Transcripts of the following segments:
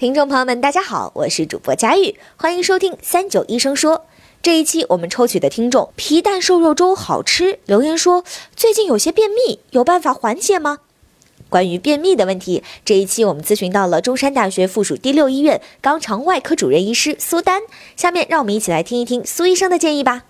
听众朋友们，大家好，我是主播佳玉，欢迎收听三九医生说。这一期我们抽取的听众皮蛋瘦肉粥好吃，留言说最近有些便秘，有办法缓解吗？关于便秘的问题，这一期我们咨询到了中山大学附属第六医院肛肠外科主任医师苏丹。下面让我们一起来听一听苏医生的建议吧。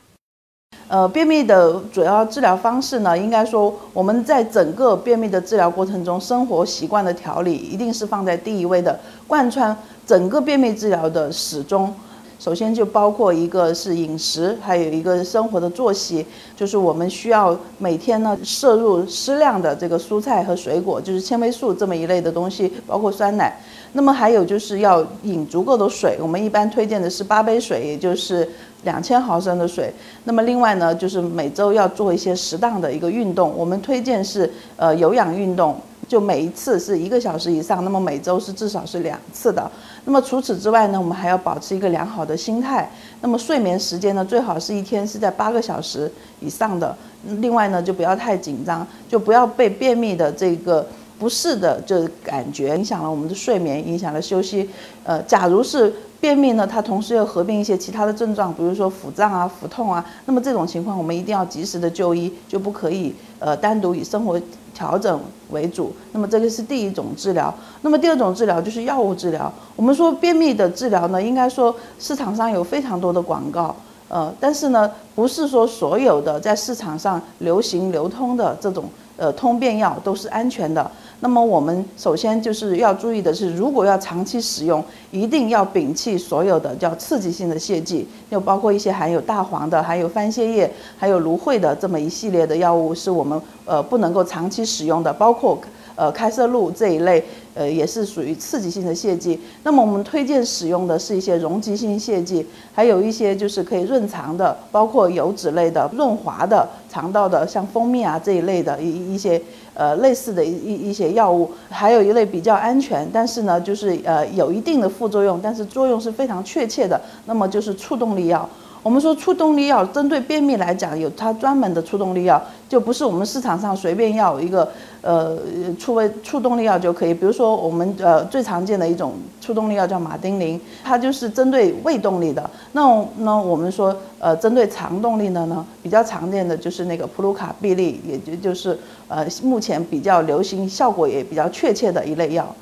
呃，便秘的主要治疗方式呢，应该说我们在整个便秘的治疗过程中，生活习惯的调理一定是放在第一位的，贯穿整个便秘治疗的始终。首先就包括一个是饮食，还有一个生活的作息，就是我们需要每天呢摄入适量的这个蔬菜和水果，就是纤维素这么一类的东西，包括酸奶。那么还有就是要饮足够的水，我们一般推荐的是八杯水，也就是两千毫升的水。那么另外呢，就是每周要做一些适当的一个运动，我们推荐是呃有氧运动。就每一次是一个小时以上，那么每周是至少是两次的。那么除此之外呢，我们还要保持一个良好的心态。那么睡眠时间呢，最好是一天是在八个小时以上的。另外呢，就不要太紧张，就不要被便秘的这个不适的这感觉影响了我们的睡眠，影响了休息。呃，假如是便秘呢，它同时又合并一些其他的症状，比如说腹胀啊、腹痛啊，那么这种情况我们一定要及时的就医，就不可以呃单独以生活。调整为主，那么这个是第一种治疗。那么第二种治疗就是药物治疗。我们说便秘的治疗呢，应该说市场上有非常多的广告，呃，但是呢，不是说所有的在市场上流行流通的这种呃通便药都是安全的。那么我们首先就是要注意的是，如果要长期使用，一定要摒弃所有的叫刺激性的泻剂，就包括一些含有大黄的、含有番泻叶、还有芦荟的这么一系列的药物，是我们呃不能够长期使用的，包括。呃，开塞露这一类，呃，也是属于刺激性的泻剂。那么我们推荐使用的是一些溶剂性泻剂，还有一些就是可以润肠的，包括油脂类的、润滑的肠道的，像蜂蜜啊这一类的一一些呃类似的一一些药物。还有一类比较安全，但是呢，就是呃有一定的副作用，但是作用是非常确切的。那么就是促动力药。我们说促动力药针对便秘来讲，有它专门的促动力药，就不是我们市场上随便要一个呃促胃促动力药就可以。比如说我们呃最常见的一种促动力药叫马丁啉，它就是针对胃动力的。那那我们说呃针对肠动力的呢，比较常见的就是那个普鲁卡必利，也就就是呃目前比较流行、效果也比较确切的一类药。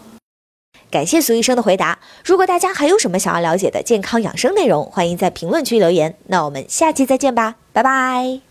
感谢苏医生的回答。如果大家还有什么想要了解的健康养生内容，欢迎在评论区留言。那我们下期再见吧，拜拜。